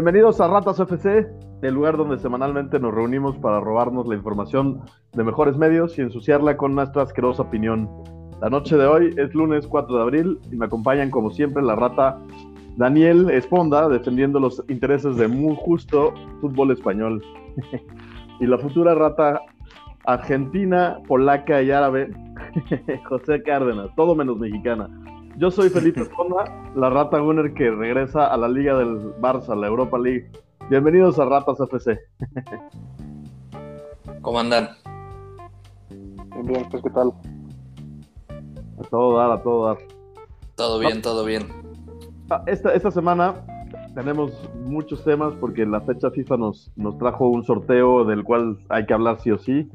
Bienvenidos a Ratas FC, el lugar donde semanalmente nos reunimos para robarnos la información de mejores medios y ensuciarla con nuestra asquerosa opinión. La noche de hoy es lunes 4 de abril y me acompañan como siempre la rata Daniel Esponda defendiendo los intereses de muy justo fútbol español. y la futura rata argentina, polaca y árabe, José Cárdenas, todo menos mexicana. Yo soy Felipe Esponda, la rata Gunner que regresa a la Liga del Barça, la Europa League. Bienvenidos a Ratas FC. ¿Cómo andan? Bien, bien, pues qué tal. A todo dar, a todo dar. Todo bien, todo bien. Ah, Esta, esta semana tenemos muchos temas porque la fecha FIFA nos, nos trajo un sorteo del cual hay que hablar sí o sí.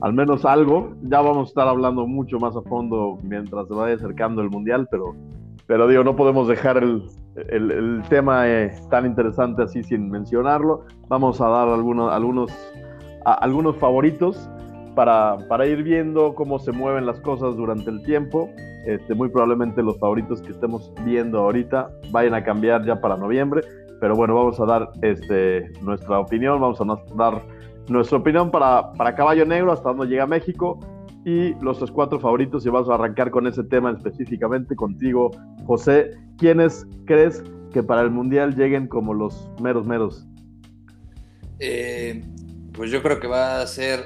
Al menos algo. Ya vamos a estar hablando mucho más a fondo mientras se vaya acercando el Mundial, pero, pero digo, no podemos dejar el, el, tema eh, tan interesante así sin mencionarlo. Vamos a dar algunos, algunos, algunos favoritos para, para ir viendo cómo se mueven las cosas durante el tiempo. Este, muy probablemente los favoritos que estemos viendo ahorita vayan a cambiar ya para noviembre. Pero bueno, vamos a dar este, nuestra opinión, vamos a dar nuestra opinión para, para Caballo Negro, hasta dónde llega México, y los cuatro favoritos. Y vamos a arrancar con ese tema específicamente contigo, José. ¿Quiénes crees que para el Mundial lleguen como los meros meros? Eh, pues yo creo que va a ser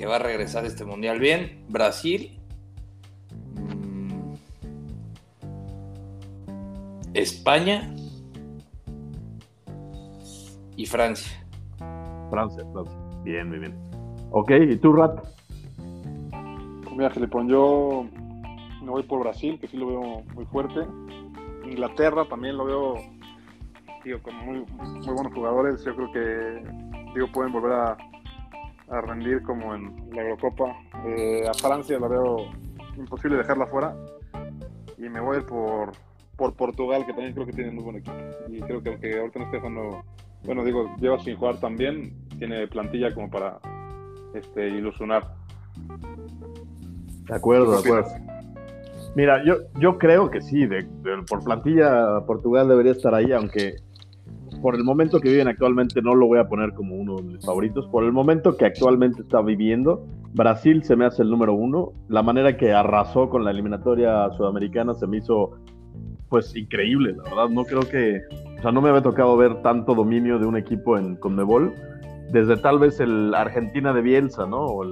que va a regresar este mundial bien. Brasil. Mm, España. Y Francia. Francia, Francia. Bien, muy bien. Ok, ¿y tú, Rat? Pues Mira, Felipón, yo me voy por Brasil, que sí lo veo muy fuerte. Inglaterra también lo veo, digo, con muy, muy buenos jugadores. Yo creo que, digo, pueden volver a, a rendir como en la Eurocopa. Eh, a Francia la veo imposible dejarla fuera. Y me voy por, por Portugal, que también creo que tiene muy buen equipo. Y creo que aunque ahorita no esté jugando, bueno, digo, lleva sin jugar también, tiene plantilla como para este, ilusionar. De acuerdo, de ¿Qué acuerdo. Mira, yo, yo creo que sí, de, de- por plantilla Portugal debería estar ahí, aunque por el momento que viven actualmente no lo voy a poner como uno de mis favoritos. Por el momento que actualmente está viviendo, Brasil se me hace el número uno. La manera que arrasó con la eliminatoria sudamericana se me hizo pues increíble, la verdad. No creo que, o sea, no me había tocado ver tanto dominio de un equipo en Conmebol desde tal vez el Argentina de Bielsa, ¿no? O,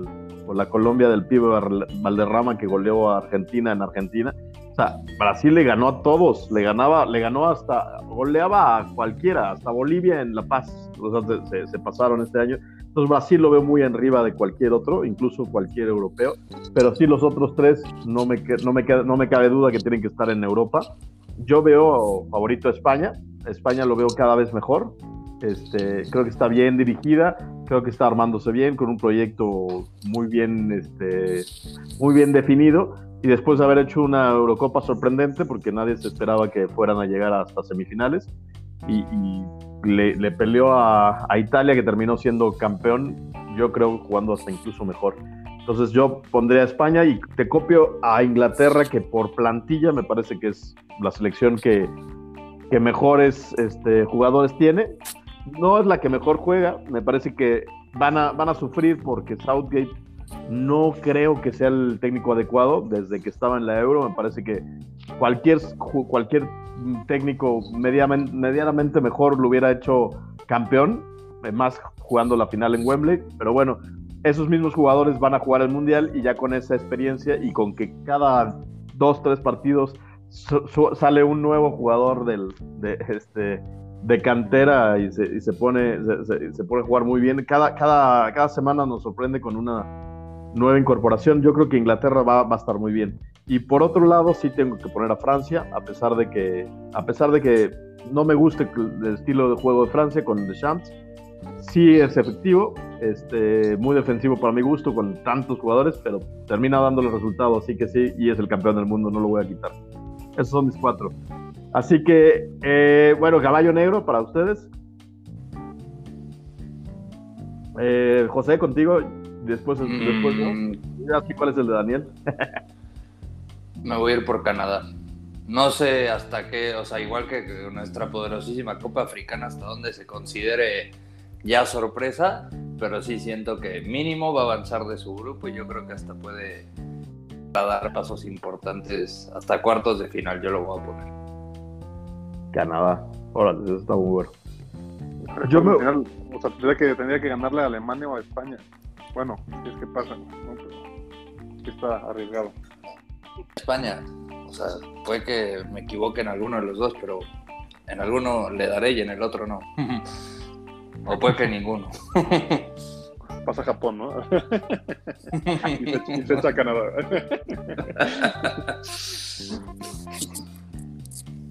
la Colombia del pibe Val- Valderrama que goleó a Argentina en Argentina. O sea, Brasil le ganó a todos, le ganaba, le ganó hasta, goleaba a cualquiera, hasta Bolivia en La Paz. O sea, se, pasaron este año. Entonces Brasil lo veo muy arriba de cualquier otro, incluso cualquier europeo. Pero sí los otros tres no me, no me, no me cabe duda que tienen que estar en Europa. Yo veo favorito a España. España lo veo cada vez mejor. Este, creo que está bien dirigida, creo que está armándose bien con un proyecto muy bien, este, muy bien definido y después de haber hecho una Eurocopa sorprendente porque nadie se esperaba que fueran a llegar hasta semifinales y, le, le peleó a, Italia que terminó siendo campeón, yo creo jugando hasta incluso mejor. Entonces yo pondré a España y te copio a Inglaterra que por plantilla me parece que es la selección que, que mejores este, jugadores tiene no es la que mejor juega. Me parece que van a, van a sufrir porque Southgate no creo que sea el técnico adecuado desde que estaba en la Euro. Me parece que cualquier, cualquier técnico medianamente mejor lo hubiera hecho campeón, eh, más jugando la final en Wembley. Pero bueno, esos mismos jugadores van a jugar el Mundial y ya con esa experiencia y con que cada dos, tres partidos su- sale un nuevo jugador del, de, este, de cantera y se, y se pone, se, se- se pone a jugar muy bien. Cada, cada, cada semana nos sorprende con una nueva incorporación. Yo creo que Inglaterra va, va a estar muy bien. Y por otro lado, sí tengo que poner a Francia, a pesar de que, a pesar de que no me guste el estilo de juego de Francia con Deschamps. sí es efectivo, este, muy defensivo para mi gusto con tantos jugadores, pero termina dando los resultados, así que sí, y es el campeón del mundo, no lo voy a quitar. Esos son mis cuatro. Así que, eh, bueno, caballo negro para ustedes. Eh, José, contigo, después, después Mm, sé cuál es el de Daniel. me voy a ir por Canadá. No sé hasta qué, o sea, igual que nuestra poderosísima Copa Africana, hasta dónde se considere ya sorpresa, pero sí siento que mínimo va a avanzar de su grupo y yo creo que hasta puede dar pasos importantes hasta cuartos de final, yo lo voy a poner. Canadá. Órale, eso está muy bueno. Yo Yo me- al final, o sea, tendría que, tendría que ganarle a Alemania o a España. Bueno, si es que pasa, ¿no? Pero está arriesgado. España, o sea, puede que me equivoque en alguno de los dos, pero en alguno le daré y en el otro no. O puede que ninguno. Pasa Japón, ¿no? y, se, y se echa a Canadá.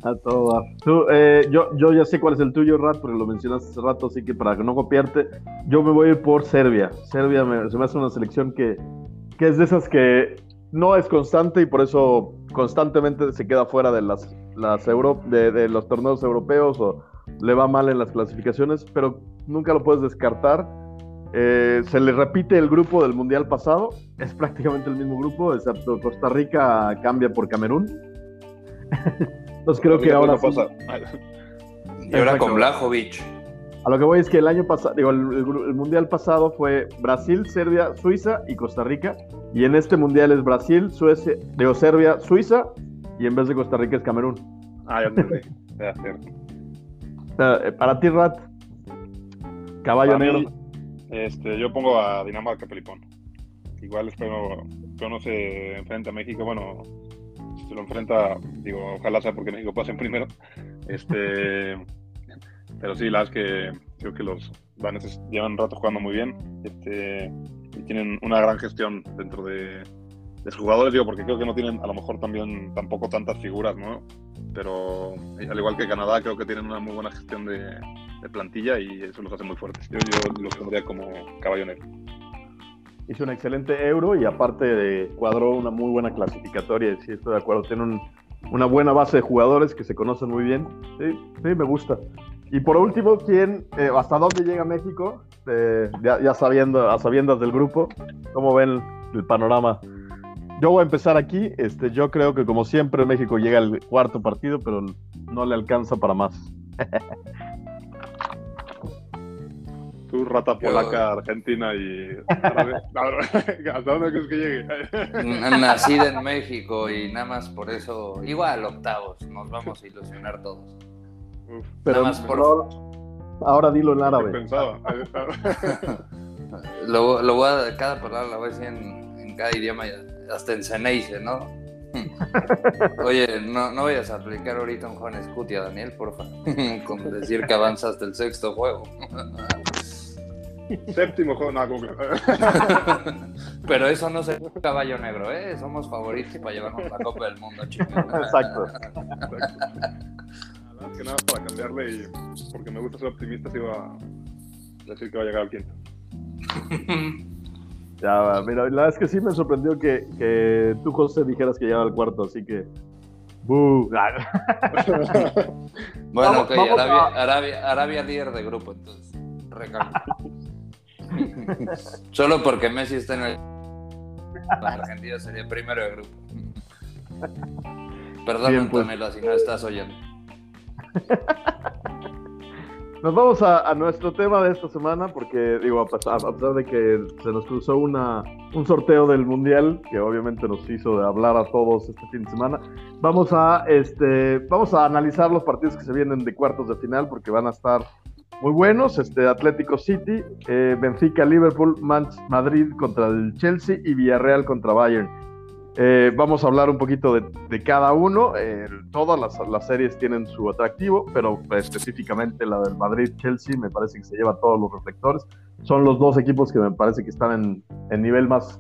A todo dar. Tú, eh, yo, yo ya sé cuál es el tuyo, Rat, porque lo mencionaste hace rato, así que para no copiarte, yo me voy a ir por Serbia. Serbia me- se me hace una selección que, que es de esas que no es constante y por eso constantemente se queda fuera de, las, las Euro, de, de los torneos europeos o le va mal en las clasificaciones, pero nunca lo puedes descartar. Eh, se le repite el grupo del Mundial pasado, es prácticamente el mismo grupo, excepto Costa Rica cambia por Camerún. Entonces creo que ahora... sí-. Y ahora con Blajovic. A lo que voy es que el año pasado, digo, el, el mundial pasado fue Brasil, Serbia, Suiza y Costa Rica. Y en este mundial es Brasil, Suecia, digo, Serbia, Suiza y en vez de Costa Rica es Camerún. Ah, ya entendí. Ya, cierto. O sea, eh, para ti, Rat, caballo Para negro. Este, yo pongo a Dinamarca Pelipón. Igual espero que no se enfrente a México. Bueno, si se lo enfrenta, digo, ojalá sea porque México pase en primero. Este, pero sí, la verdad es que creo que los daneses llevan un rato jugando muy bien. Este, y tienen una gran gestión dentro de, de sus jugadores, digo, porque creo que no tienen a lo mejor también tampoco tantas figuras, ¿no? Pero al igual que Canadá, creo que tienen una muy buena gestión de, de plantilla y eso los hace muy fuertes. Yo, yo los pondría como caballo negro. Hizo un excelente euro y aparte de, cuadró una muy buena clasificatoria. Sí, estoy de acuerdo. Tiene un- una buena base de jugadores que se conocen muy bien. Sí, sí, me gusta. Y por último, ¿quién, eh, ¿hasta dónde llega México? Eh, ya, ya sabiendo, a sabiendas del grupo, ¿cómo ven el panorama? Yo voy a empezar aquí. Este, yo creo que como siempre México llega al cuarto partido, pero no le alcanza para más. Tú, rata Yo- polaca, argentina y. ¿Hasta dónde crees que llegue? Nacida en México y nada más por eso, igual octavos, nos vamos a ilusionar todos. Uf, Pero más por- no- ahora dilo en ¿qué árabe. pensaba? Lo, lo voy a, cada palabra la voy a decir en, en cada idioma, hasta en Ceneice, ¿no? Oye, no, no vayas a aplicar ahorita un Juan Escutia, Daniel, porfa, con decir que avanza hasta el sexto juego. Séptimo juego, no, como que. Pero eso no es caballo negro, ¿eh? Somos favoritos para llevarnos la Copa del Mundo, chicos. Exacto. que nada para cambiarle y porque me gusta ser optimista, sí iba a decir que va a llegar al quinto. Ya, mira, la verdad es que sí me sorprendió que, que tú, José, dijeras que llegaba al cuarto, así que. ¡Bu! Bueno, ok, Arabia, Arabia, Arabia líder de grupo, entonces. Recalco. Solo porque Messi está en el. Argentina sería primero de grupo. Perdón, Bien, pues. Antonella, si no estás oyendo. Nos vamos a, a nuestro tema de esta semana, porque, digo, a pesar, a pesar de que se nos cruzó una, un sorteo del Mundial, que obviamente nos hizo de hablar a todos este fin de semana, vamos a, este, vamos a analizar los partidos que se vienen de cuartos de final, porque van a estar muy buenos. Este, Atlético City, eh, Benfica, Liverpool, Madrid contra el Chelsea y Villarreal contra Bayern. Eh, vamos a hablar un poquito de, cada uno. Todas las, series tienen su atractivo, pero específicamente la del Madrid-Chelsea me parece que se lleva todos los reflectores. Son los dos equipos que me parece que están en, en nivel más,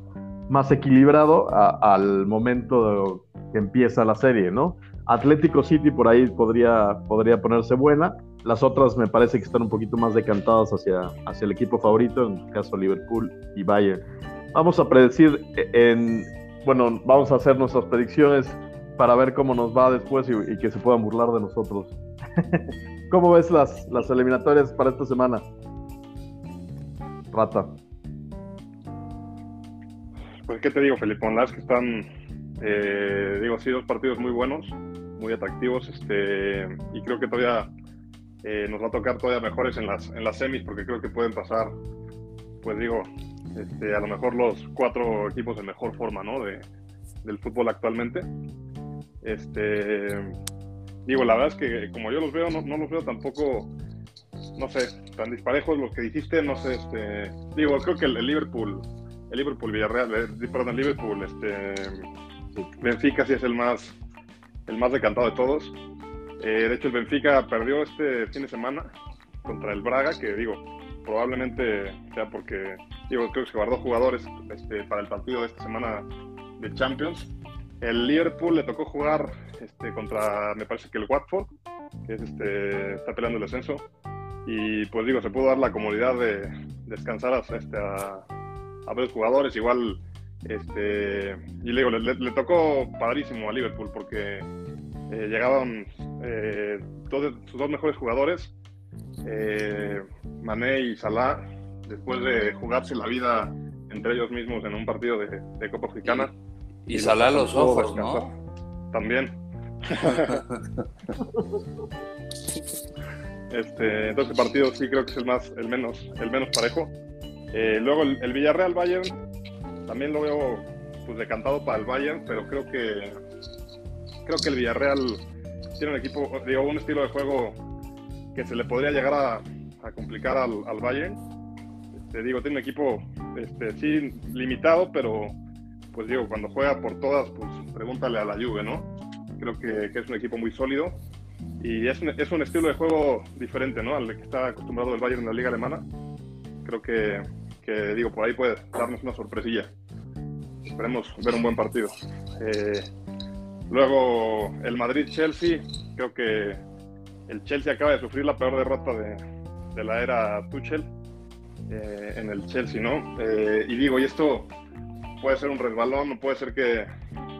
más equilibrado al momento de que empieza la serie, ¿no? Atlético City por ahí podría, podría ponerse buena. Las otras me parece que están un poquito más decantadas hacia, hacia el equipo favorito, en el caso Liverpool y Bayern. Vamos a predecir en, bueno, vamos a hacer nuestras predicciones para ver cómo nos va después y, que se puedan burlar de nosotros. ¿Cómo ves las, las eliminatorias para esta semana? Rata. Pues, ¿qué te digo, Felipe? Las que están, eh, digo, sí, dos partidos muy buenos, muy atractivos, este, y creo que todavía eh, nos va a tocar todavía mejores en las, en las semis, porque creo que pueden pasar, pues digo, este, a lo mejor los cuatro equipos de mejor forma, ¿no? De, del fútbol actualmente. Este, digo, la verdad es que como yo los veo, no, no los veo tampoco, no sé, tan disparejos los que dijiste, no sé, este, digo, creo que el, Liverpool, el Liverpool Villarreal, eh, perdón, el Liverpool, este, Benfica sí es el más, el más decantado de todos. Eh, de hecho, el Benfica perdió este fin de semana contra el Braga, que digo, probablemente sea porque, digo, creo que se guardó jugadores este, para el partido de esta semana de Champions. El Liverpool le tocó jugar este, contra, me parece que el Watford, que es este, está peleando el descenso. Y pues digo, se pudo dar la comodidad de descansar a, este, a, a jugadores. Igual, este, y le digo, le, tocó padrísimo a Liverpool porque eh, llegaban eh, dos, sus dos mejores jugadores, eh, Mané y Salah, después de jugarse la vida entre ellos mismos en un partido de, de Copa Africana. Y, Salah los ojos, ¿no? También. este, entonces el partido sí creo que es el más, el menos, el menos parejo. Eh, luego el, Villarreal Bayern también lo veo pues decantado para el Bayern, pero creo que creo que el Villarreal tiene un equipo, digo, un estilo de juego que se le podría llegar a, complicar al, Bayern. Te digo, tiene un equipo, este, sí, limitado, pero pues digo, cuando juega por todas, pues pregúntale a la Juve, ¿no? Creo que, es un equipo muy sólido y es un, es un, estilo de juego diferente, ¿no? Al que está acostumbrado el Bayern en la liga alemana. Creo que, que digo, por ahí puede darnos una sorpresilla. Esperemos ver un buen partido. Eh, luego, el Madrid-Chelsea, creo que el Chelsea acaba de sufrir la peor derrota de, de la era Tuchel eh, en el Chelsea, ¿no? Eh, y digo, y esto puede ser un resbalón, puede ser que,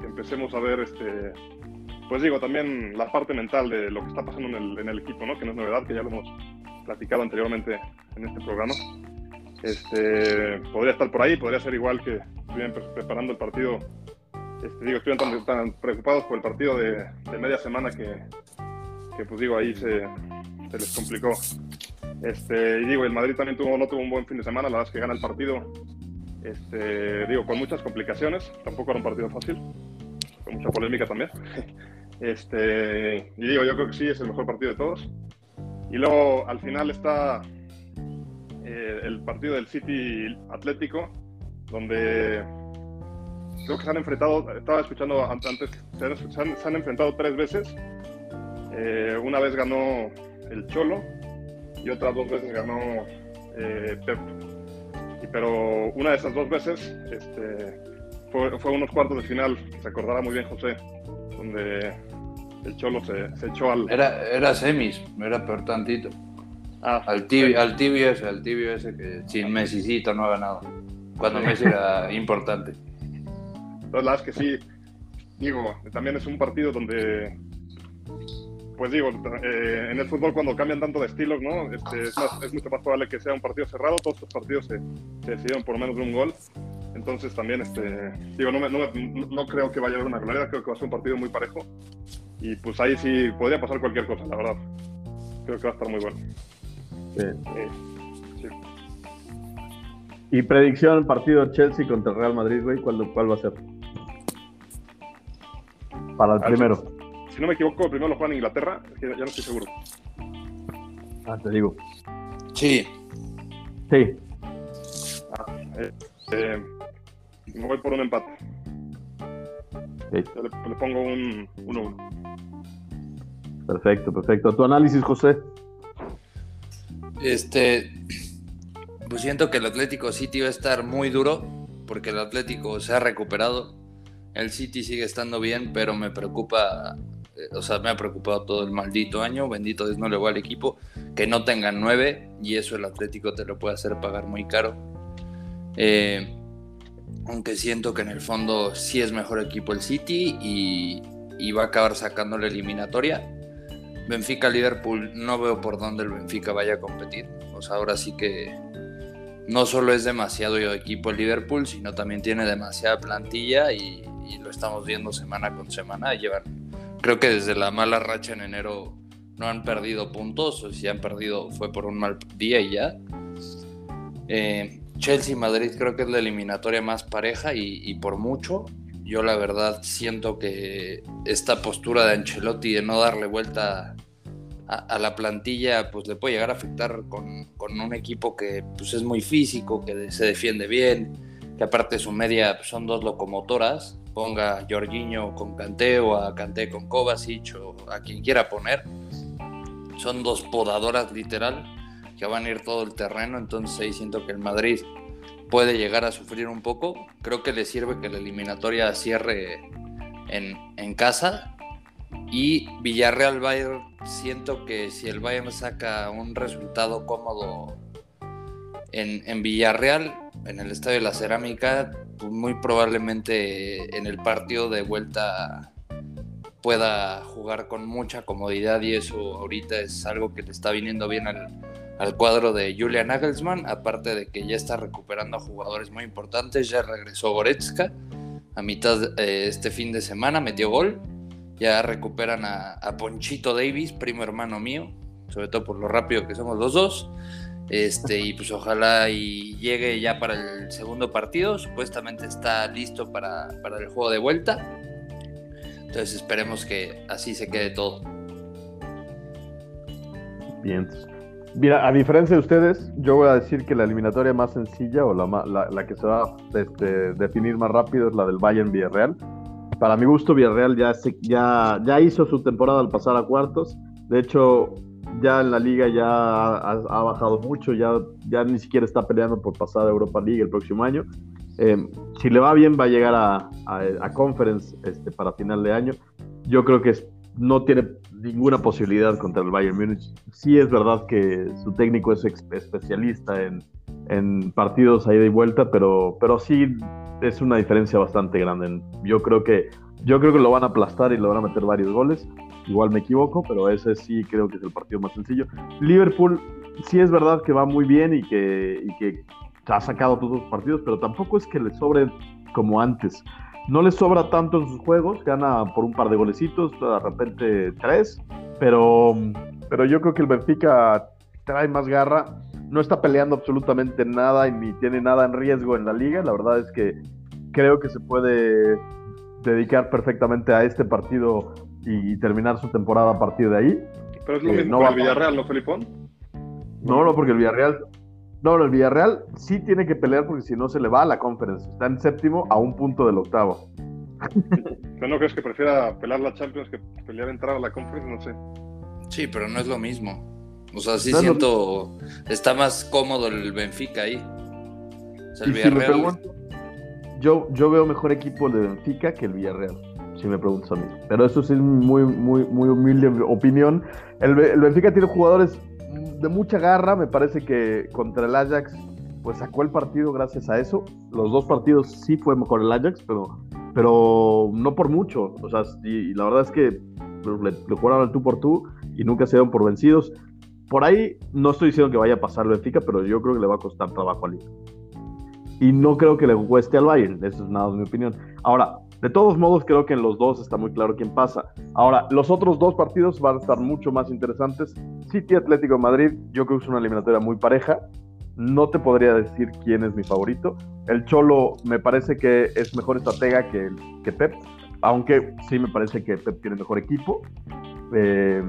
empecemos a ver, este, pues digo, también la parte mental de lo que está pasando en el, en el equipo, ¿no? Que no es novedad, que ya lo hemos platicado anteriormente en este programa. Este, podría estar por ahí, podría ser igual que estuvieran preparando el partido. Este, digo, estuvieran tan, preocupados por el partido de, de media semana que, que, pues digo, ahí se, se les complicó. Este, y digo, el Madrid también tuvo, no tuvo un buen fin de semana, la verdad es que gana el partido este, digo, con muchas complicaciones, tampoco era un partido fácil, con mucha polémica también. Este, y digo, yo creo que sí, es el mejor partido de todos. Y luego al final está eh, el partido del City Atlético, donde creo que se han enfrentado, estaba escuchando antes, se han, se han, enfrentado tres veces. Eh, una vez ganó el Cholo y otras dos veces ganó eh, Pep pero una de esas dos veces este, fue, fue, unos cuartos de final, se acordará muy bien José, donde el Cholo se, se echó al... Era, era semis, era peor tantito. Ah, al, tibio, al tibio ese, al tibio ese que sin Messicito no ha ganado, cuando Messi era importante. Entonces, la verdad es que sí, digo, también es un partido donde pues digo, eh, en el fútbol cuando cambian tanto de estilos, ¿no? Este, es, mucho más probable que sea un partido cerrado, todos los partidos se, se decidieron por menos de un gol. Entonces también, este, digo, no, no, no, creo que vaya a haber una goleada, creo que va a ser un partido muy parejo. Y pues ahí sí podría pasar cualquier cosa, la verdad. Creo que va a estar muy bueno. sí. Y predicción, partido Chelsea contra Real Madrid, güey, ¿cuál, ¿cuál va a ser? Para el primero si no me equivoco, primero lo juegan en Inglaterra, ya no estoy seguro. Ah, te digo. Sí. Sí. Ah, eh, eh, me voy por un empate. Le, pongo un 1-1. Perfecto, perfecto. ¿Tu análisis, José? Este, pues siento que el Atlético City va a estar muy duro porque el Atlético se ha recuperado. El City sigue estando bien, pero me preocupa eh, o sea, me ha preocupado todo el maldito año, bendito Dios no le voy al equipo, que no tengan nueve y eso el Atlético te lo puede hacer pagar muy caro. Eh, aunque siento que en el fondo sí es mejor equipo el City y, y va a acabar sacando la eliminatoria. Benfica-Liverpool, no veo por dónde el Benfica vaya a competir. O sea, ahora sí que no solo es demasiado equipo el Liverpool, sino también tiene demasiada plantilla y, lo estamos viendo semana con semana. Llevan, creo que desde la mala racha en enero no han perdido puntos, o si han perdido fue por un mal día y ya. Eh, Chelsea-Madrid creo que es la eliminatoria más pareja y, por mucho. Yo la verdad siento que esta postura de Ancelotti de no darle vuelta a, la plantilla pues le puede llegar a afectar con, con, un equipo que pues es muy físico, que se defiende bien, que aparte su media pues, son dos locomotoras, ponga a Jorginho con Kanté o a Kanté con Kovacic o a quien quiera poner, son dos podadoras literal que van a ir todo el terreno, entonces ahí siento que el Madrid puede llegar a sufrir un poco, creo que le sirve que la eliminatoria cierre en, en casa. Y Villarreal Bayern, siento que si el Bayern saca un resultado cómodo en, Villarreal, en el Estadio de la Cerámica, muy probablemente en el partido de vuelta pueda jugar con mucha comodidad y eso ahorita es algo que le está viniendo bien al, cuadro de Julian Nagelsmann, aparte de que ya está recuperando a jugadores muy importantes, ya regresó Goretzka a mitad eh, este fin de semana, metió gol ya recuperan a, Ponchito Davis, primo hermano mío, sobre todo por lo rápido que somos los dos. Este, y pues ojalá y llegue ya para el segundo partido. Supuestamente está listo para, el juego de vuelta. Entonces esperemos que así se quede todo. Bien. Mira, a diferencia de ustedes, yo voy a decir que la eliminatoria más sencilla o la, la, que se va a este, definir más rápido es la del Bayern Villarreal para mi gusto, Villarreal ya, ya, ya hizo su temporada al pasar a cuartos. De hecho, ya en la liga ya ha, bajado mucho, ya, ya ni siquiera está peleando por pasar a Europa League el próximo año. Eh, si le va bien, va a llegar a, a, Conference este, para final de año. Yo creo que no tiene ninguna posibilidad contra el Bayern Múnich. Sí es verdad que su técnico es especialista en, en partidos a ida y vuelta, pero, pero sí es una diferencia bastante grande. Yo creo que yo creo que lo van a aplastar y lo van a meter varios goles. Igual me equivoco, pero ese sí creo que es el partido más sencillo. Liverpool sí es verdad que va muy bien y que, y que ha sacado todos los partidos, pero tampoco es que le sobre como antes. No le sobra tanto en sus juegos, gana por un par de golecitos, de repente tres, pero, pero yo creo que el Benfica trae más garra no está peleando absolutamente nada y ni tiene nada en riesgo en la liga. La verdad es que creo que se puede dedicar perfectamente a este partido y terminar su temporada a partir de ahí. Pero es lo eh, mismo no el Villarreal, ¿no, Felipón? No, no, porque el Villarreal. No, el Villarreal sí tiene que pelear porque si no se le va a la conferencia. Está en séptimo a un punto del octavo. ¿Pero no crees que prefiera pelear la Champions que pelear entrar a la conferencia? No sé. Sí, pero no es lo mismo. O sea, sí siento. Está más cómodo el Benfica ahí. O sea, el Villarreal. yo, yo veo mejor equipo el de Benfica que el Villarreal, si me preguntas a mí. Pero eso sí es muy, muy, muy humilde opinión. El, el Benfica tiene jugadores de mucha garra. Me parece que contra el Ajax, pues sacó el partido gracias a eso. Los dos partidos sí fue mejor el Ajax, pero, pero no por mucho. O sea, y, la verdad es que le, le jugaron al tú por tú y nunca se dieron por vencidos. Por ahí no estoy diciendo que vaya a pasar Benfica, pero yo creo que le va a costar trabajo al Liga. Y no creo que le cueste al Bayern, eso es nada de mi opinión. Ahora, de todos modos, creo que en los dos está muy claro quién pasa. Ahora, los otros dos partidos van a estar mucho más interesantes. City Atlético de Madrid, yo creo que es una eliminatoria muy pareja. No te podría decir quién es mi favorito. El Cholo me parece que es mejor estratega que, que Pep, aunque sí me parece que Pep tiene mejor equipo. Eh,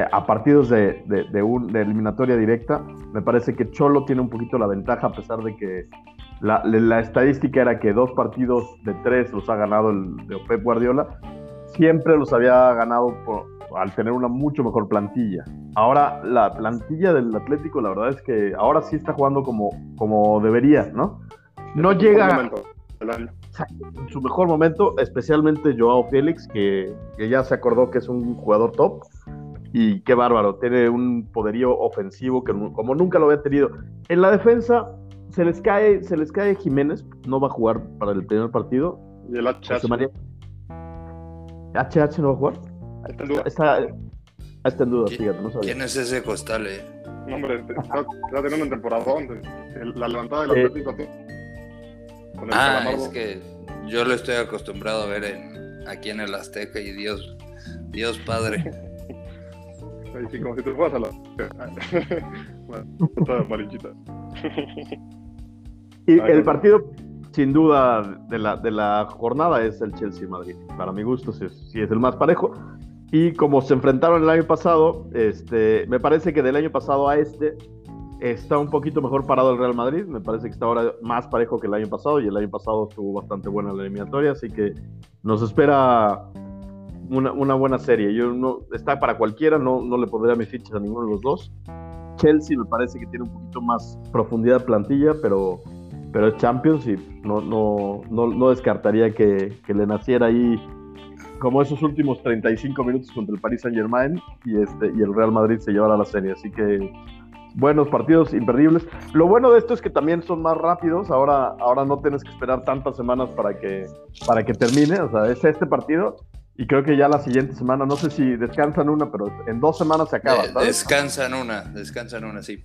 a partidos de, de, un, de, eliminatoria directa, me parece que Cholo tiene un poquito la ventaja, a pesar de que la, la estadística era que dos partidos de tres los ha ganado el de Pep Guardiola, siempre los había ganado por, al tener una mucho mejor plantilla. Ahora la plantilla del Atlético, la verdad es que ahora sí está jugando como, como debería, ¿no? No llega... en su mejor momento, especialmente Joao Félix, que, que, ya se acordó que es un jugador top. Y qué bárbaro, tiene un poderío ofensivo que como nunca lo había tenido. En la defensa se les cae, se les cae Jiménez, no va a jugar para el primer partido. Y el HH. HH no va a jugar. Está en duda. Está, está en duda, fíjate, no sabía. ¿Quién es ese costal, eh? No, hombre, está, está teniendo un temporadón. La levantada del Eh, Atlético. con el Ah, Calamardo. es que yo lo estoy acostumbrado a ver en, aquí en el Azteca y Dios, Dios Padre. Ahí sí, como si te fueras a la. bueno, marinchita. Y Ay, el partido, sin duda, de la, de la jornada es el Chelsea-Madrid. Para mi gusto, sí, es- sí es el más parejo. Y como se enfrentaron el año pasado, este, me parece que del año pasado a este está un poquito mejor parado el Real Madrid. Me parece que está ahora más parejo que el año pasado. Y el año pasado estuvo bastante buena la eliminatoria. Así que nos espera una, buena serie. Yo no, está para cualquiera, no, no le pondría mis fichas a ninguno de los dos. Chelsea me parece que tiene un poquito más profundidad plantilla, pero, pero es Champions y no, no, no, no descartaría que, que le naciera ahí como esos últimos 35 minutos contra el Paris Saint Germain y, este, y el Real Madrid se llevará la serie. Así que buenos partidos, imperdibles. Lo bueno de esto es que también son más rápidos. Ahora, ahora no tienes que esperar tantas semanas para que, para que termine. O sea, es este partido. Y creo que ya la siguiente semana, no sé si descansan una, pero en dos semanas se acaba. ¿sabes? descansan una, descansan una, sí.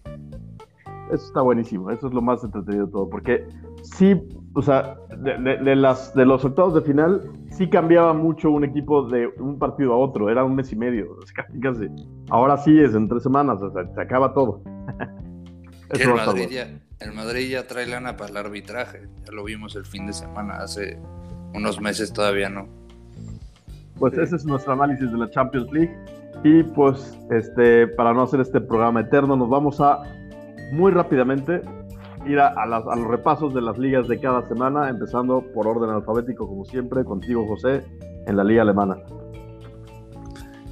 Eso está buenísimo, eso es lo más entretenido de todo, porque sí, o sea, de, de- de las, de los octavos de final, sí cambiaba mucho un equipo de un partido a otro, era un mes y medio, casi, casi. Ahora sí es en tres semanas, o sea, se acaba todo. El, Madrid ya, el Madrid ya trae lana para el arbitraje. Ya lo vimos el fin de semana, hace unos meses todavía no. Pues ese es nuestro análisis de la Champions League. Y pues, este, para no hacer este programa eterno, nos vamos a muy rápidamente ir a, a las- a los repasos de las ligas de cada semana, empezando por orden alfabético, como siempre, contigo, José, en la liga alemana.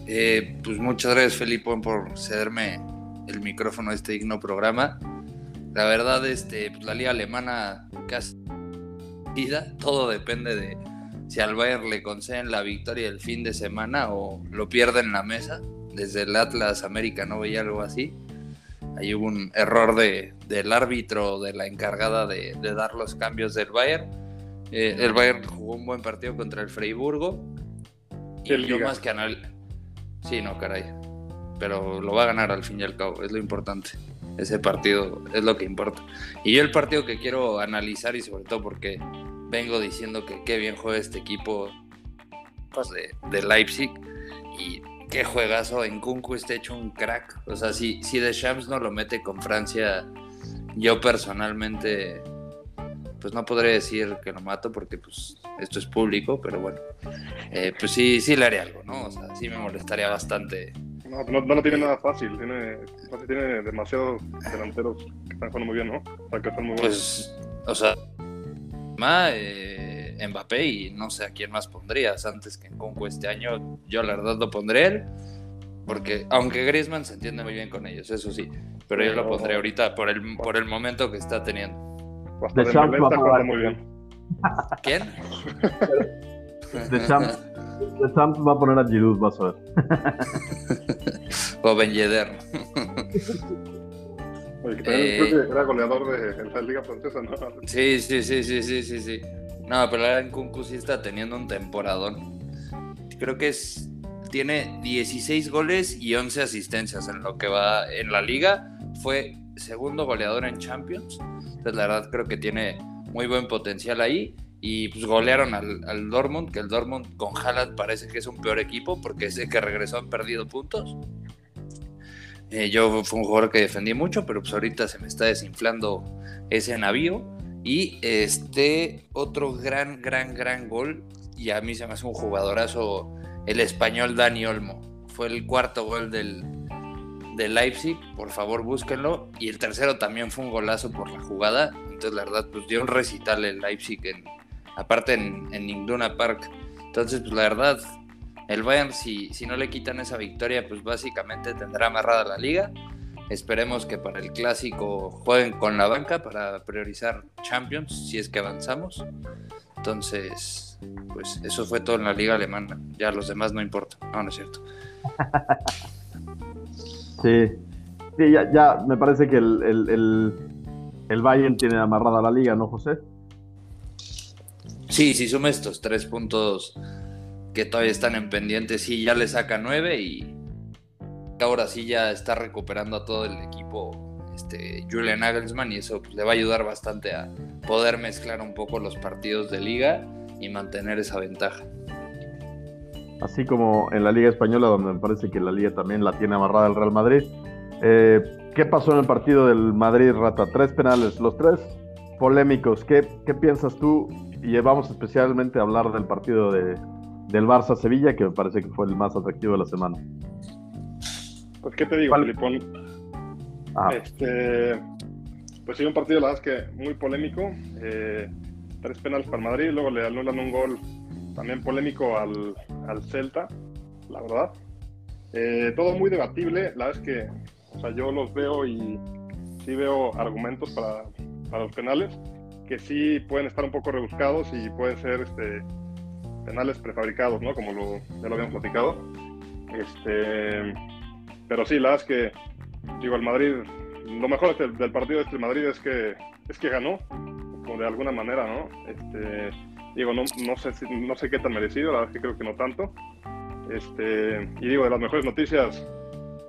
Eh, pues muchas gracias, Felipe, por cederme el micrófono a este digno programa. La verdad, este, pues, la liga alemana casi todo depende de si al Bayern le conceden la victoria el fin de semana o lo pierde en la mesa. Desde el Atlas América no veía algo así. Ahí hubo un error de, del árbitro, de la encargada de, de dar los cambios del Bayern. Eh, el Bayern jugó un buen partido contra el Freiburgo. Y yo liga. más que anal... Sí, no, caray. Pero lo va a ganar al fin y al cabo, es lo importante. Ese partido es lo que importa. Y yo el partido que quiero analizar y sobre todo porque vengo diciendo que qué bien juega este equipo pues, de, de Leipzig y qué juegazo en Kunku está hecho un crack. O sea, si, si Deschamps no lo mete con Francia, yo personalmente pues no podré decir que lo mato porque pues esto es público, pero bueno, eh, pues sí, sí le haré algo, ¿no? O sea, sí me molestaría bastante. No, no, no lo tiene nada fácil. Tiene, tiene demasiados delanteros que están jugando muy bien, ¿no? O sea, que están muy buenos. Pues, o sea, Ma, eh, Mbappé y no sé a quién más pondrías antes que en Conco este año. Yo la verdad lo pondré él, porque aunque Griezmann se entiende muy bien con ellos, eso sí, pero yo lo pondré ahorita por el, por el momento que está teniendo. A está jugando muy bien. ¿Quién? Deschamps, Deschamps va a poner a Giroud, vas a ver. o Ben Yedder. Que también Eh. creo que era goleador de la Liga Francesa, ¿no? Sí, sí, sí, sí, sí, sí, sí. No, pero la verdad en Kunku sí está teniendo un temporadón. Creo que es tiene 16 goles y 11 asistencias en lo que va en la liga. Fue segundo goleador en Champions. Entonces la verdad creo que tiene muy buen potencial ahí. Y pues golearon al, al Dortmund, que el Dortmund con Haaland parece que es un peor equipo porque ese que regresó han perdido puntos. Eh, yo fue un jugador que defendí mucho, pero pues ahorita se me está desinflando ese navío. Y este otro gran, gran, gran gol, y a mí se me hace un jugadorazo, el español Dani Olmo. Fue el cuarto gol del, del Leipzig, por favor búsquenlo. Y el tercero también fue un golazo por la jugada. Entonces la verdad, pues dio un recital el Leipzig, en, aparte en, en Park. Entonces, pues la verdad, el Bayern, si, si no le quitan esa victoria, pues básicamente tendrá amarrada la liga. Esperemos que para el clásico jueguen con la banca para priorizar Champions, si es que avanzamos. Entonces, pues eso fue todo en la liga alemana. Ya los demás no importan. No, no es cierto. sí, sí ya, ya, me parece que el, el, el, Bayern tiene amarrada la liga, ¿no, José? Sí, si suma estos tres puntos que todavía están en pendiente, sí, ya le saca nueve y ahora sí ya está recuperando a todo el equipo este, Julian Nagelsmann y eso pues, le va a ayudar bastante a poder mezclar un poco los partidos de liga y mantener esa ventaja. Así como en la Liga Española, donde me parece que la Liga también la tiene amarrada el Real Madrid. Eh, ¿Qué pasó en el partido del Madrid-Rata? Tres penales, los tres polémicos. ¿Qué, qué piensas tú? Y vamos especialmente a hablar del partido de, del Barça-Sevilla, que me parece que fue el más atractivo de la semana. Pues, ¿qué te digo, Filipón? Ah. Este, pues sí, un partido, la verdad es que muy polémico. Eh, tres penales para Madrid, luego le anulan un gol también polémico al, al Celta, la verdad. Eh, todo muy debatible, la verdad es que o sea, yo los veo y sí veo argumentos para, para los penales que sí pueden estar un poco rebuscados y pueden ser este, penales prefabricados, ¿no? Como lo, ya lo habíamos platicado. Este, pero sí, la verdad es que, digo, el Madrid, lo mejor del, partido de este Madrid es que, es que ganó, de alguna manera, ¿no? Este, digo, no, no, sé, no sé qué tan merecido, la verdad es que creo que no tanto. Este, y digo, de las mejores noticias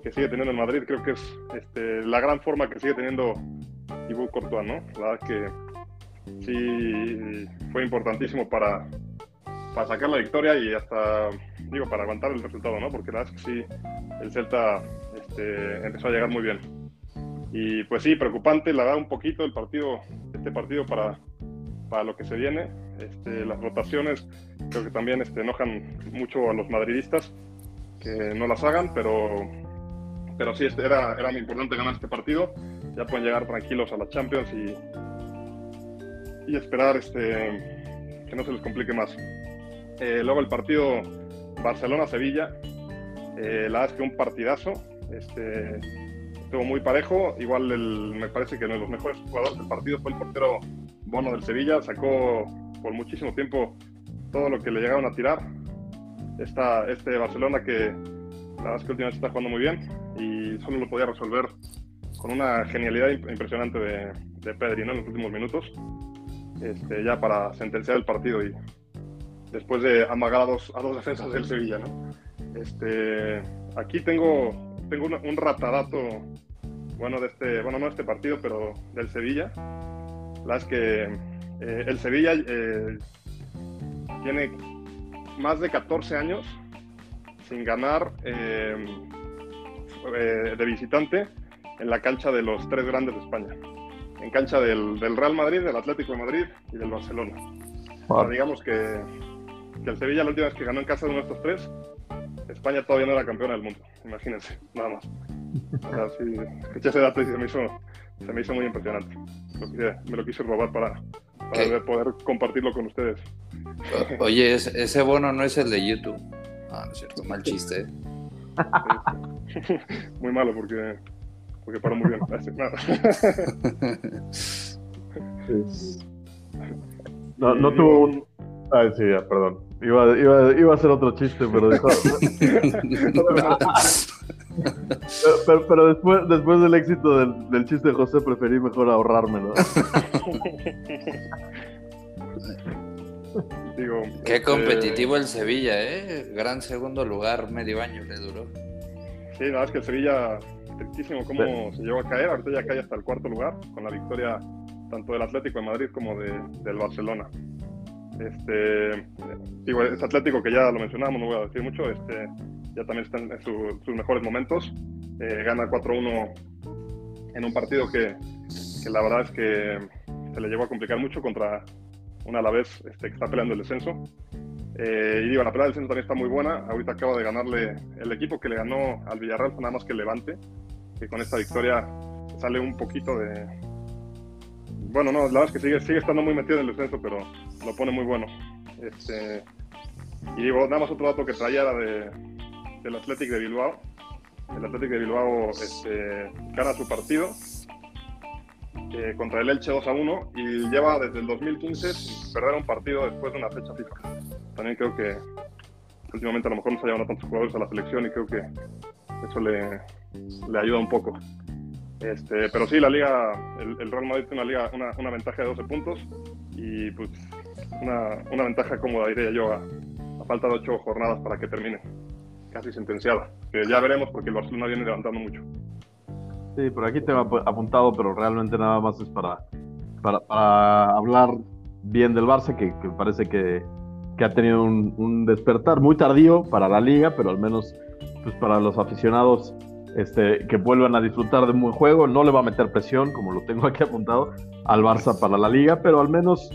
que sigue teniendo el Madrid, creo que es este, la gran forma que sigue teniendo Thibaut Courtois, ¿no? La verdad que sí fue importantísimo para, para sacar la victoria y hasta, digo, para aguantar el resultado, ¿no? Porque la verdad es que sí, el Celta este, empezó a llegar muy bien. Y pues sí, preocupante, la verdad, un poquito el partido, este partido para, para lo que se viene. Este, las rotaciones creo que también este, enojan mucho a los madridistas que no las hagan, pero, pero sí, este, era, era muy importante ganar este partido. Ya pueden llegar tranquilos a la Champions y, y esperar este, que no se les complique más. Eh, luego el partido Barcelona-Sevilla, eh, la verdad es que un partidazo, este, estuvo muy parejo, igual me parece que uno de los mejores jugadores del partido fue el portero Bono del Sevilla, sacó por muchísimo tiempo todo lo que le llegaron a tirar. Esta, este Barcelona que la verdad es que últimamente está jugando muy bien y solo lo podía resolver con una genialidad impresionante de, de Pedri en los últimos minutos, este, ya para sentenciar el partido y después de amagar a dos, a dos defensas del Sevilla. ¿no? Este, aquí tengo, tengo un, ratadato, bueno, de este, bueno, no de este partido, pero del Sevilla. La es que eh, el Sevilla eh, tiene más de 14 años sin ganar eh, de visitante en la cancha de los tres grandes de España. En cancha del, del Real Madrid, del Atlético de Madrid y del Barcelona. digamos que que el Sevilla la última vez que ganó en casa de uno de estos tres, España todavía no era campeona del mundo, imagínense, nada más. O sea, sí, escuché ese dato y se me hizo, se me hizo muy impresionante. me lo quise robar para, para poder compartirlo con ustedes. oye, ese bono no es el de YouTube. Ah, no es cierto, mal chiste. muy malo porque, porque paró muy bien. No, no tuvo un, Ay, sí, ya, perdón. Iba, iba, iba a hacer otro chiste, pero pero, pero, después, después del éxito del, del, chiste de José, preferí mejor ahorrármelo. Digo, Qué este, competitivo el Sevilla, ¿eh? Gran segundo lugar, medio año le duró. Sí, la verdad es que el Sevilla, tristísimo cómo se llegó a caer. Ahorita ya cae hasta el cuarto lugar, con la victoria tanto del Atlético de Madrid como de, del Barcelona. Este, digo, es Atlético que ya lo mencionamos, no voy a decir mucho, este, ya también está en sus mejores momentos. Eh, gana 4-1 en un partido que, que, la verdad es que se le llegó a complicar mucho contra un Alavés este, que está peleando el descenso. Eh, y digo, la pelea del descenso también está muy buena. Ahorita acaba de ganarle el equipo que le ganó al Villarreal, nada más que Levante, que con esta victoria sale un poquito de, bueno, no, la verdad es que sigue, sigue estando muy metido en el descenso, pero lo pone muy bueno. Este, y digo, nada más otro dato que traía era de, del Athletic de Bilbao. El Athletic de Bilbao este, gana su partido eh, contra el Elche 2 a 1 y lleva desde el 2015 perder un partido después de una fecha FIFA. También creo que últimamente a lo mejor no se llevan a tantos jugadores a la selección y creo que eso le ayuda un poco. Este, pero sí, la liga, el, Real Madrid tiene una, liga, una, una, ventaja de 12 puntos y pues una, una ventaja cómoda, diría yo, a, a, falta de 8 jornadas para que termine, casi sentenciada. Ya veremos porque el Barcelona viene levantando mucho. Sí, por aquí te he apuntado, pero realmente nada más es para, para, para hablar bien del Barça, que, que parece que, que, ha tenido un, un despertar muy tardío para la liga, pero al menos pues para los aficionados este, que vuelvan a disfrutar de un buen juego. No le va a meter presión, como lo tengo aquí apuntado, al Barça para la liga, pero al menos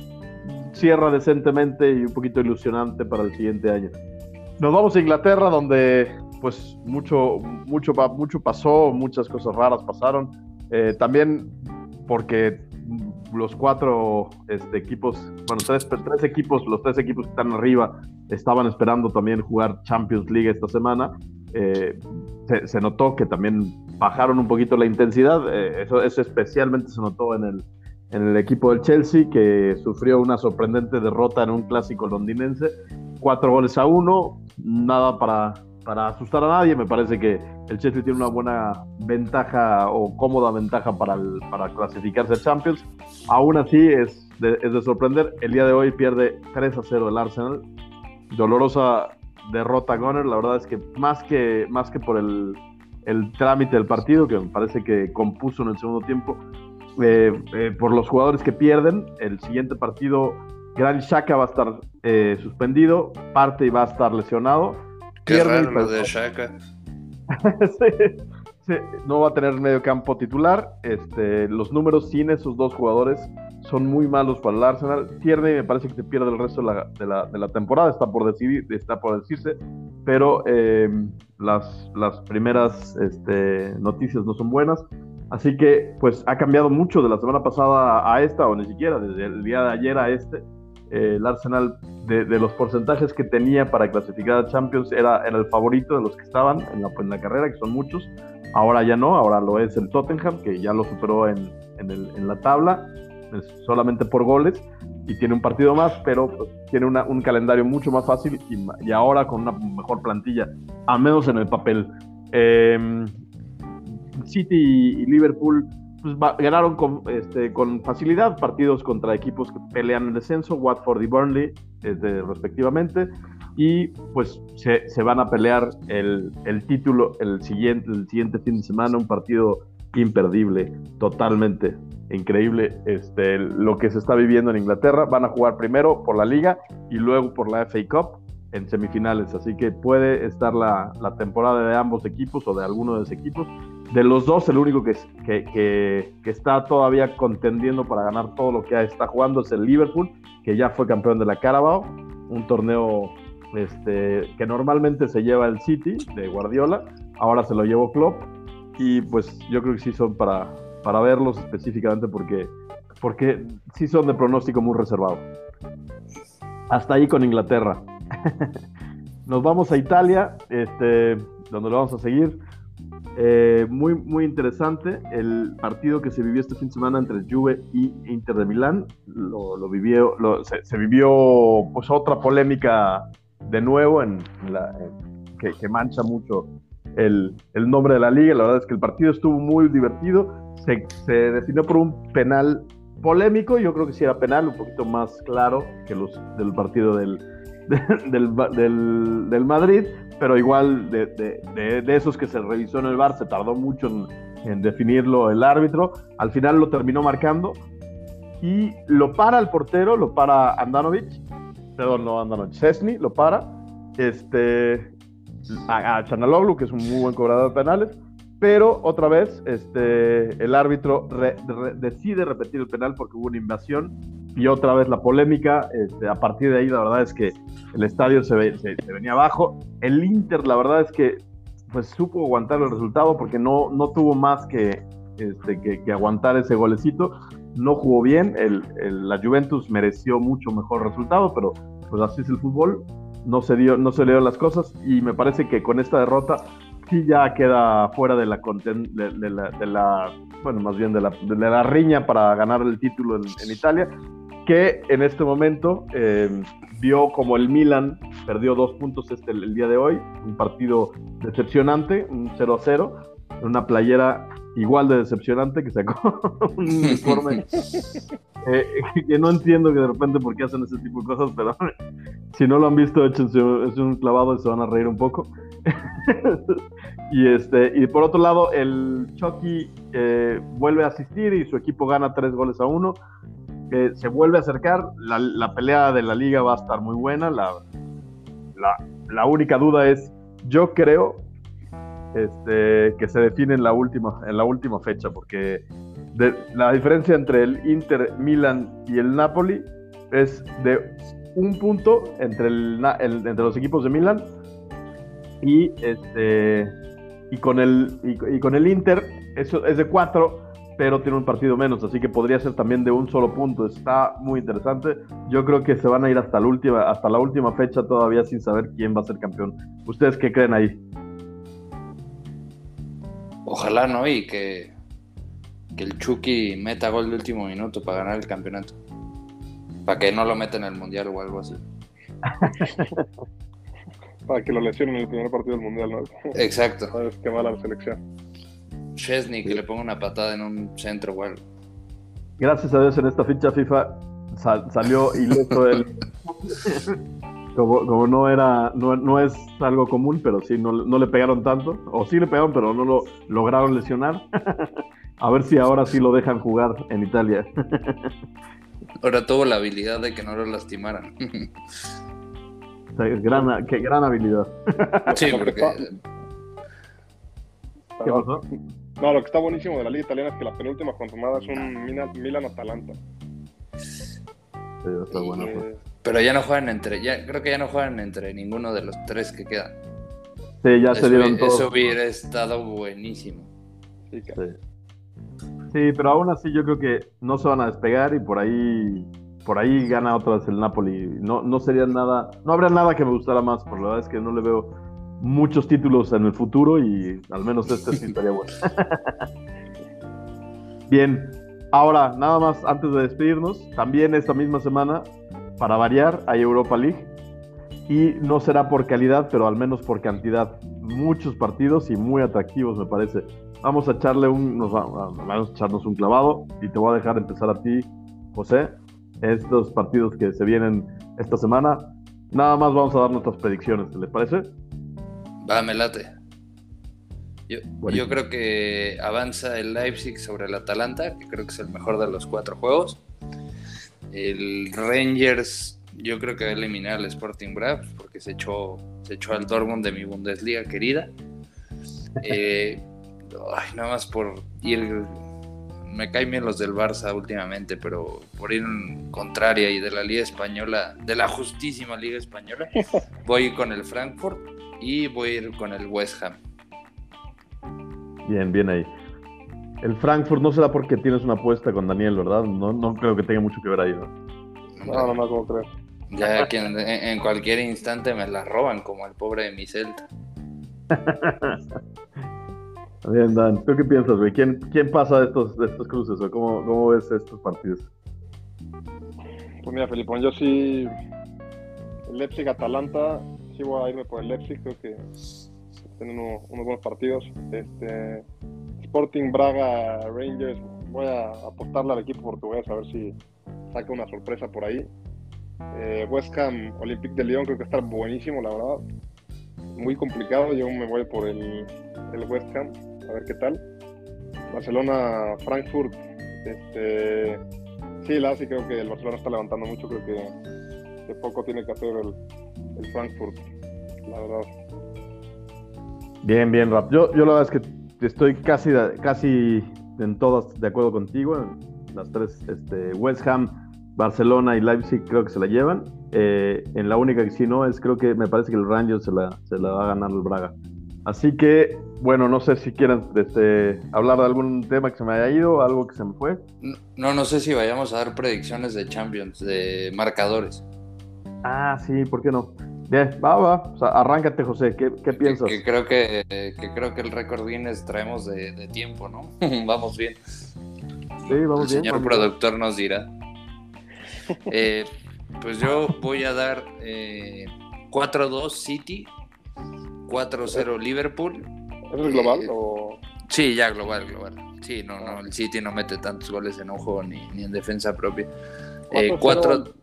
cierra decentemente y un poquito ilusionante para el siguiente año. Nos vamos a Inglaterra, donde pues mucho, mucho, mucho pasó, muchas cosas raras pasaron. Eh, también porque los cuatro este, equipos, bueno, tres, tres equipos, los tres equipos que están arriba, estaban esperando también jugar Champions League esta semana. Eh, se, notó que también bajaron un poquito la intensidad. Eh, eso, eso, especialmente se notó en el, en el equipo del Chelsea, que sufrió una sorprendente derrota en un clásico londinense. Cuatro goles a uno, nada para, para asustar a nadie. Me parece que el Chelsea tiene una buena ventaja o cómoda ventaja para, para clasificarse a Champions. Aún así, es de, es de sorprender. El día de hoy pierde 3 a 0 el Arsenal. Dolorosa derrota Gunner, la verdad es que más que, más que por el, el trámite del partido, que me parece que compuso en el segundo tiempo, eh, eh, por los jugadores que pierden, el siguiente partido, Gran Shaka va a estar eh, suspendido, parte y va a estar lesionado. Qué raro lo de Shaka. no va a tener medio campo titular. Este, los números sin esos dos jugadores son muy malos para el Arsenal. Tierney me parece que se pierde el resto de la, de la, temporada, está por, decidir, está por decirse, pero eh, las, las primeras este, noticias no son buenas. Así que, pues ha cambiado mucho de la semana pasada a esta, o ni siquiera desde el día de ayer a este. Eh, el Arsenal, de, los porcentajes que tenía para clasificar a Champions, era, era el favorito de los que estaban en la, en la carrera, que son muchos. Ahora ya no, ahora lo es el Tottenham, que ya lo superó en, en la tabla solamente por goles y tiene un partido más, pero pues, tiene un calendario mucho más fácil y, ahora con una mejor plantilla, al menos en el papel. Em, City y Liverpool pues, ganaron con, este, con facilidad partidos contra equipos que pelean el descenso, Watford y Burnley este, respectivamente, y pues se, se van a pelear el, el, título el siguiente, el siguiente fin de semana, un partido imperdible, totalmente increíble este, lo que se está viviendo en Inglaterra. Van a jugar primero por la liga y luego por la FA Cup en semifinales, así que puede estar la, temporada de ambos equipos o de alguno de los equipos. De los dos, el único que, que, que, está todavía contendiendo para ganar todo lo que está jugando es el Liverpool, que ya fue campeón de la Carabao, un torneo este, que normalmente se lleva el City de Guardiola, ahora se lo llevó Klopp y pues yo creo que sí son para, para verlos específicamente porque, porque sí son de pronóstico muy reservado. Hasta ahí con Inglaterra. Nos vamos a Italia, este, donde lo vamos a seguir. Eh, muy, muy interesante el partido que se vivió este fin de semana entre Juve y Inter de Milán. Lo, vivió, se, vivió pues otra polémica de nuevo en la, que, que, mancha mucho el, el, nombre de la liga. La verdad es que el partido estuvo muy divertido. Se, se definió por un penal polémico. Yo creo que sí era penal, un poquito más claro que los del partido del, del, del, del, Madrid, pero igual de, de, de, esos que se revisó en el bar, se tardó mucho en, en, definirlo el árbitro. Al final lo terminó marcando y lo para el portero, lo para Andanovic, perdón, no Andanovic, Cesny, lo para. Este, a, Chanaloglu, que es un muy buen cobrador de penales, pero otra vez este, el árbitro decide repetir el penal porque hubo una invasión y otra vez la polémica. Este, a partir de ahí, la verdad es que el estadio se, venía abajo. El Inter, la verdad es que pues supo aguantar el resultado porque no, no tuvo más que, este, que, aguantar ese golecito. No jugó bien, el, la Juventus mereció mucho mejor resultado, pero pues así es el fútbol no se dio, no se le las cosas y me parece que con esta derrota sí ya queda fuera de la, de, la, bueno, más bien de la, de la riña para ganar el título en, Italia. que en este momento eh, vio como el Milan perdió dos puntos este, el, día de hoy, un partido decepcionante, un 0 a 0, una playera igual de decepcionante que sacó un uniforme eh, que no entiendo que de repente por qué hacen ese tipo de cosas, pero si no lo han visto, échense es un clavado y se van a reír un poco. y este y por otro lado, el Chucky eh, vuelve a asistir y su equipo gana tres goles a uno. que se vuelve a acercar, la, la, pelea de la liga va a estar muy buena. La, la, la única duda es, yo creo este, que se define en la última, en la última fecha, porque la diferencia entre el Inter, Milan y el Napoli es de un punto entre, los equipos de Milan y este y con el Inter es de cuatro pero tiene un partido menos así que podría ser también de un solo punto. Está muy interesante. Yo creo que se van a ir hasta la última hasta la última fecha todavía sin saber quién va a ser campeón. Ustedes qué creen ahí ojalá no y que que el Chucky meta gol de último minuto para ganar el campeonato. Para que no lo meta en el mundial o algo así. para que lo lesionen en el primer partido del mundial, ¿no? Exacto. Sabes qué mala la selección. Chesney, que le ponga una patada en un centro o algo. Gracias a Dios en esta ficha FIFA salió ileso él. como, como no era, no, no, es algo común, pero sí, no, no le pegaron tanto. O sí le pegaron, pero no lo lograron lesionar. A ver si ahora sí lo dejan jugar en Italia. Ahora tuvo la habilidad de que no lo lastimaran. Gran, qué gran habilidad. Sí, porque... ¿Qué pasó? No, lo que está buenísimo de la liga italiana es que la penúltima consumada es un Milan-Atalanta. Sí, está bueno. Pues. Pero ya no juegan entre, ya creo que ya no juegan entre ninguno de los tres que quedan. Sí, ya se dieron todos. Eso hubiera estado buenísimo. Sí, sí. Sí, pero aún así yo creo que no se van a despegar y por ahí por ahí gana otra vez el Napoli. No, no sería nada, no habría nada que me gustara más, por la verdad es que no le veo muchos títulos en el futuro y al menos este sí estaría bueno. Bien, ahora nada más antes de despedirnos, también esta misma semana, para variar, hay Europa League y no será por calidad, pero al menos por cantidad. Muchos partidos y muy atractivos me parece. Vamos a echarle un, nos vamos a echarnos un clavado y te voy a dejar empezar a ti, José, estos partidos que se vienen esta semana. Nada más vamos a dar nuestras predicciones, ¿te les parece? Va, me late. Yo, yo, creo que avanza el Leipzig sobre el Atalanta, que creo que es el mejor de los cuatro juegos. El Rangers, yo creo que va a eliminar al Sporting Braves porque se echó, se echó al Dortmund de mi Bundesliga querida. Eh, ay, nada más por ir, me caen bien los del Barça últimamente, pero por ir en contraria y de la Liga Española, de la justísima Liga Española, voy con el Frankfurt y voy a ir con el West Ham. Bien, bien ahí. El Frankfurt no será porque tienes una apuesta con Daniel, ¿verdad? No, no creo que tenga mucho que ver ahí, ¿no? No, no, no, como creo. Ya que en, cualquier instante me la roban, como el pobre de mi Celta. Bien, Dan, ¿tú qué piensas, güey? ¿Quién, ¿Quién pasa de estos, de estos cruces? O cómo, ¿Cómo ves estos partidos? Pues mira, Felipón, yo sí. Leipzig-Atalanta, sí voy a irme por el Leipzig, creo que tienen unos, buenos partidos. Este, Sporting Braga Rangers, voy a apostarle al equipo portugués a ver si saca una sorpresa por ahí. Eh, West Ham Olympique de Lyon, creo que está buenísimo, la verdad. Muy complicado, yo me voy por el, el West Ham a ver qué tal. Barcelona, Frankfurt, este, sí, la sí creo que el Barcelona está levantando mucho, creo que, de poco tiene que hacer el, Frankfurt, la verdad. Bien, bien, Rap. Yo, yo la verdad es que estoy casi, casi en todas de acuerdo contigo. Las tres, este, West Ham, Barcelona y Leipzig creo que se la llevan. Eh, en la única que sí no es, creo que me parece que el Rangers se la, se la va a ganar el Braga. Así que, bueno, no sé si quieren este, hablar de algún tema que se me haya ido, algo que se me fue. No, no sé si vayamos a dar predicciones de Champions, de marcadores. Ah, sí, ¿por qué no? Bien, va, va. O sea, arráncate, José. ¿Qué, piensas? Que, creo que, creo que el récord Guinness traemos de, tiempo, ¿no? vamos bien. Sí, vamos bien. El señor productor nos dirá. Eh, pues yo voy a dar eh, 4-2 City, 4-0 Liverpool. ¿Eso es global Eh, o...? Sí, ya global, global. Sí, no, no, el City no mete tantos goles en un juego ni, ni en defensa propia. Eh, 4-0. 4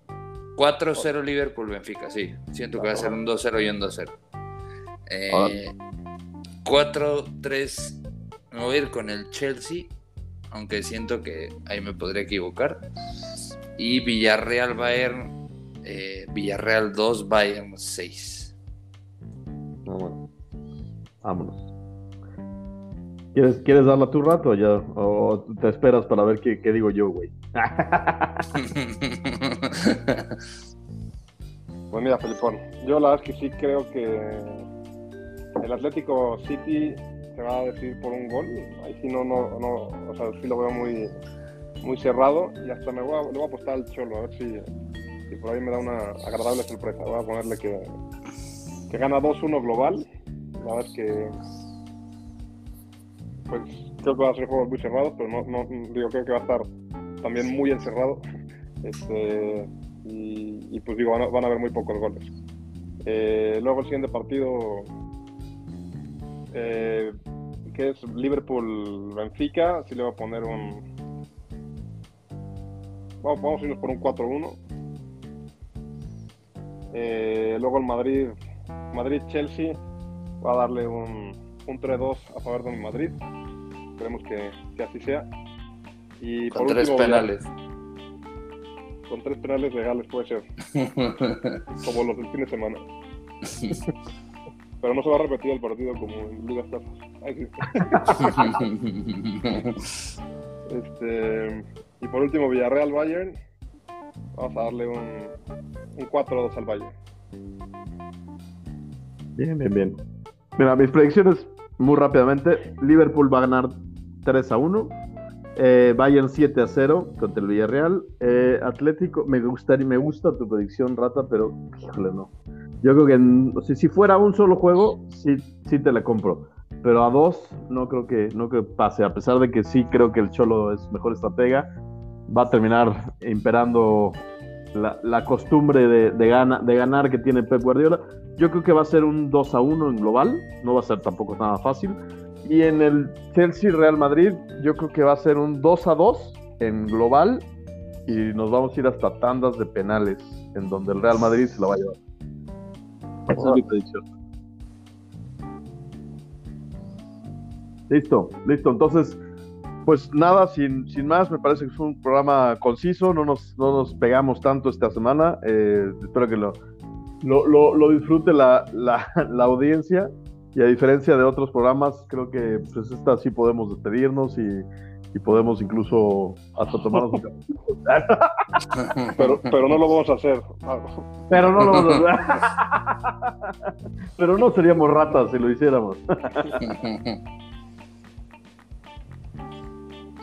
4-0 Liverpool Benfica, sí. Siento que va a ser un 2-0 y un 2-0. Eh, 4-3 me voy a ir con el Chelsea, aunque siento que ahí me podría equivocar. Y Villarreal Bayern, eh, Villarreal 2, Bayern 6. Ah, bueno. Vámonos. ¿Quieres, ¿Quieres darla tu rato o ya? ¿O te esperas para ver qué, qué digo yo, güey? Pues mira, Felipón, yo la verdad es que sí creo que el Atlético City se va a decidir por un gol. Ahí sí no, no, no, o sea, sí lo veo muy, muy cerrado y hasta me voy a, le voy a apostar al Cholo, a ver si, por ahí me da una agradable sorpresa. Voy a ponerle que, que gana 2-1 global. La verdad es que pues creo que va a ser juegos muy cerrados, pero no, no digo creo que va a estar también muy encerrado. Este, y, y, pues digo, van a, van a haber muy pocos goles. Eh, luego el siguiente partido, eh, que es Liverpool-Benfica, sí le voy a poner un... Vamos, vamos a irnos por un 4-1. Eh, luego el Madrid, Madrid-Chelsea, va a darle un, un 3-2 a favor de Madrid. Esperemos que, que así sea. Y Con por tres último, penales. Con tres penales legales puede ser, como los del fin de semana. Pero no se va a repetir el partido como en Liga sí. Este, y por último, Villarreal Bayern. Vamos a darle un, un 4-2 al Bayern. Bien, bien, bien. Mira, mis predicciones muy rápidamente. Liverpool va a ganar 3 a 1. Eh, Bayern 7 a 0 contra el Villarreal. Eh, Atlético, me gustaría, me gusta tu predicción, Rata, pero híjole, no. Yo creo que sea, si fuera un solo juego, sí, sí te la compro. Pero a dos, no creo que, no que pase. A pesar de que sí creo que el Cholo es mejor estratega, va a terminar imperando la, costumbre de, de de ganar que tiene Pep Guardiola. Yo creo que va a ser un 2 a 1 en global, no va a ser tampoco nada fácil. Y en el Chelsea Real Madrid, yo creo que va a ser un 2 a 2 en global y nos vamos a ir hasta tandas de penales, en donde el Real Madrid se la va a llevar. Esa es mi predicción. Listo, listo. Entonces, pues nada, sin, sin más, me parece que fue un programa conciso, no nos, no nos pegamos tanto esta semana. eh, espero que lo, lo, lo- lo disfrute la, la- la audiencia. Y a diferencia de otros programas, creo que pues esta sí podemos despedirnos y, y podemos incluso hasta tomarnos un café. Pero, pero no lo vamos a hacer. Pero no lo vamos a hacer. Pero no seríamos ratas si lo hiciéramos.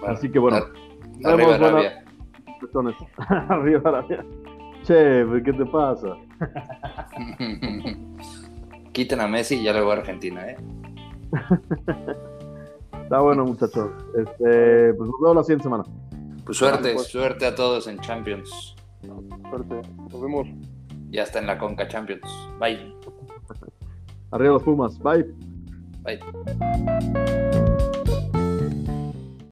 Así que bueno, Arriba. Arabia. Arriba Arabia. Che, ¿qué te pasa? Quiten a Messi y ya luego a Argentina, ¿eh? Está bueno, muchachos. Este, pues nos vemos la siguiente semana. Pues suerte, pues. suerte a todos en Champions. suerte. Nos vemos. Ya está en la Conca Champions. Bye. Arriba los Pumas. Bye. Bye.